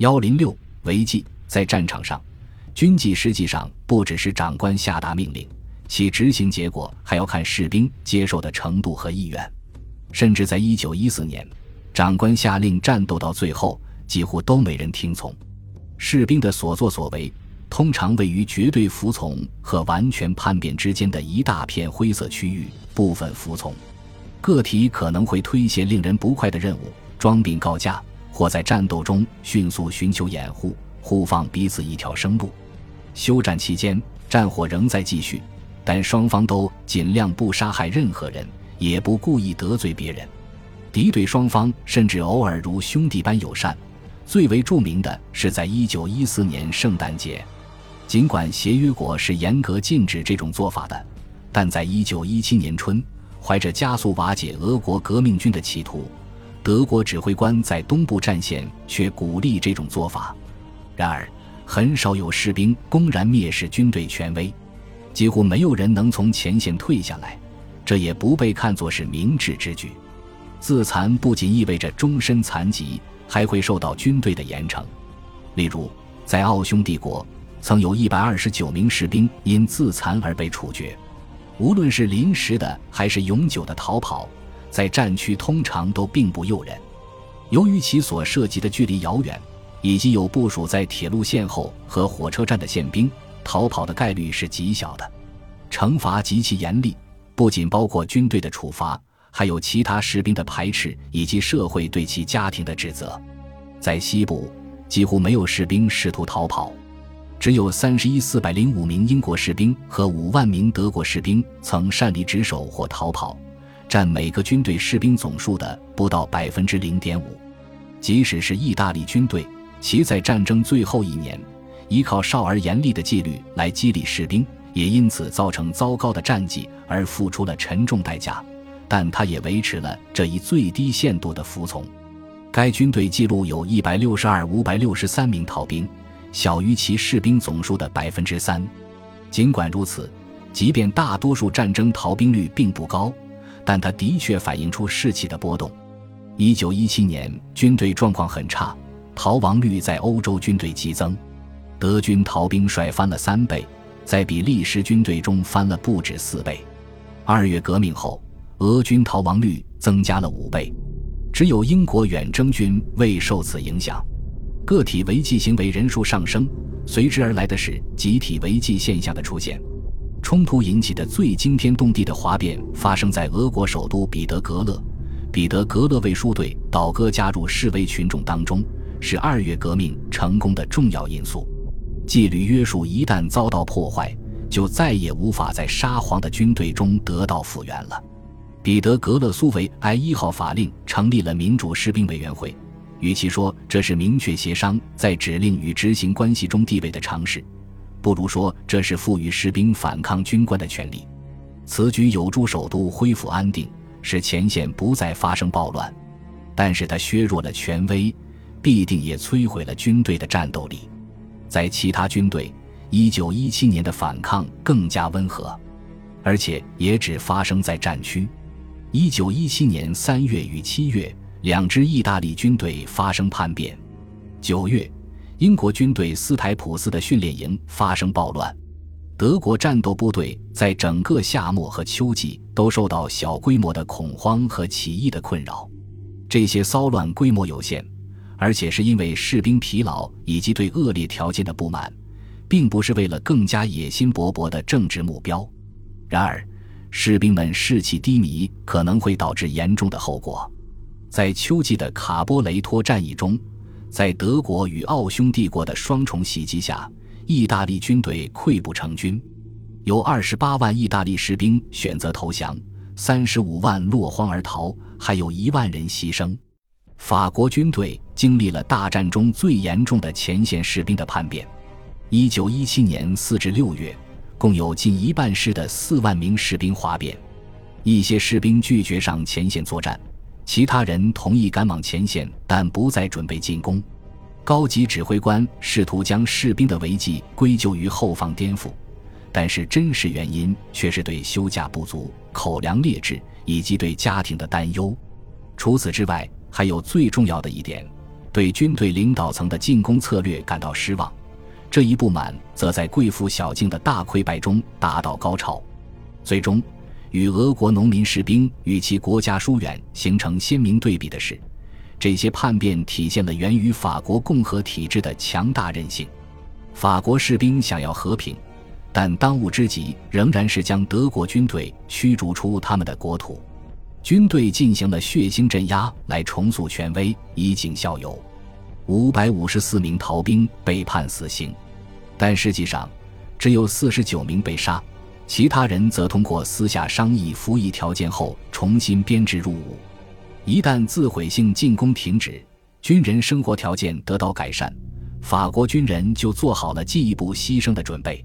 幺零六违纪在战场上，军纪实际上不只是长官下达命令，其执行结果还要看士兵接受的程度和意愿。甚至在一九一四年，长官下令战斗到最后，几乎都没人听从。士兵的所作所为，通常位于绝对服从和完全叛变之间的一大片灰色区域。部分服从，个体可能会推卸令人不快的任务，装病告假，或在战斗中迅速寻求掩护，互放彼此一条生路。休战期间，战火仍在继续，但双方都尽量不杀害任何人。也不故意得罪别人，敌对双方甚至偶尔如兄弟般友善。最为著名的是在一九一四年圣诞节，尽管协约国是严格禁止这种做法的，但在一九一七年春，怀着加速瓦解俄国革命军的企图，德国指挥官在东部战线却鼓励这种做法。然而，很少有士兵公然蔑视军队权威，几乎没有人能从前线退下来。这也不被看作是明智之举。自残不仅意味着终身残疾，还会受到军队的严惩。例如，在奥匈帝国，曾有一百二十九名士兵因自残而被处决。无论是临时的还是永久的逃跑，在战区通常都并不诱人。由于其所涉及的距离遥远，以及有部署在铁路线后和火车站的宪兵，逃跑的概率是极小的。惩罚极其严厉。不仅包括军队的处罚，还有其他士兵的排斥以及社会对其家庭的指责。在西部，几乎没有士兵试图逃跑，只有三十一四百零五名英国士兵和五万名德国士兵曾擅离职守或逃跑，占每个军队士兵总数的不到百分之零点五。即使是意大利军队，其在战争最后一年，依靠少而严厉的纪律来激励士兵。也因此造成糟糕的战绩而付出了沉重代价，但他也维持了这一最低限度的服从。该军队记录有一百六十二五百六十三名逃兵，小于其士兵总数的百分之三。尽管如此，即便大多数战争逃兵率并不高，但它的确反映出士气的波动。一九一七年，军队状况很差，逃亡率在欧洲军队激增，德军逃兵率翻了三倍。在比利时军队中翻了不止四倍。二月革命后，俄军逃亡率增加了五倍，只有英国远征军未受此影响。个体违纪行为人数上升，随之而来的是集体违纪现象的出现。冲突引起的最惊天动地的哗变发生在俄国首都彼得格勒，彼得格勒卫戍队倒戈加入示威群众当中，是二月革命成功的重要因素。纪律约束一旦遭到破坏，就再也无法在沙皇的军队中得到复原了。彼得格勒苏维埃一号法令成立了民主士兵委员会，与其说这是明确协商在指令与执行关系中地位的尝试，不如说这是赋予士兵反抗军官的权利。此举有助首都恢复安定，使前线不再发生暴乱，但是它削弱了权威，必定也摧毁了军队的战斗力。在其他军队，一九一七年的反抗更加温和，而且也只发生在战区。一九一七年三月与七月，两支意大利军队发生叛变。九月，英国军队斯台普斯的训练营发生暴乱。德国战斗部队在整个夏末和秋季都受到小规模的恐慌和起义的困扰。这些骚乱规模有限。而且是因为士兵疲劳以及对恶劣条件的不满，并不是为了更加野心勃勃的政治目标。然而，士兵们士气低迷可能会导致严重的后果。在秋季的卡波雷托战役中，在德国与奥匈帝国的双重袭击下，意大利军队溃不成军，有二十八万意大利士兵选择投降，三十五万落荒而逃，还有一万人牺牲。法国军队经历了大战中最严重的前线士兵的叛变。一九一七年四至六月，共有近一半师的四万名士兵哗变。一些士兵拒绝上前线作战，其他人同意赶往前线，但不再准备进攻。高级指挥官试图将士兵的违纪归咎于后方颠覆，但是真实原因却是对休假不足、口粮劣质以及对家庭的担忧。除此之外，还有最重要的一点，对军队领导层的进攻策略感到失望，这一不满则在贵妇小径的大溃败中达到高潮。最终，与俄国农民士兵与其国家疏远形成鲜明对比的是，这些叛变体现了源于法国共和体制的强大韧性。法国士兵想要和平，但当务之急仍然是将德国军队驱逐出他们的国土。军队进行了血腥镇压，来重塑权威，以儆效尤。五百五十四名逃兵被判死刑，但实际上只有四十九名被杀，其他人则通过私下商议服役条件后重新编制入伍。一旦自毁性进攻停止，军人生活条件得到改善，法国军人就做好了进一步牺牲的准备。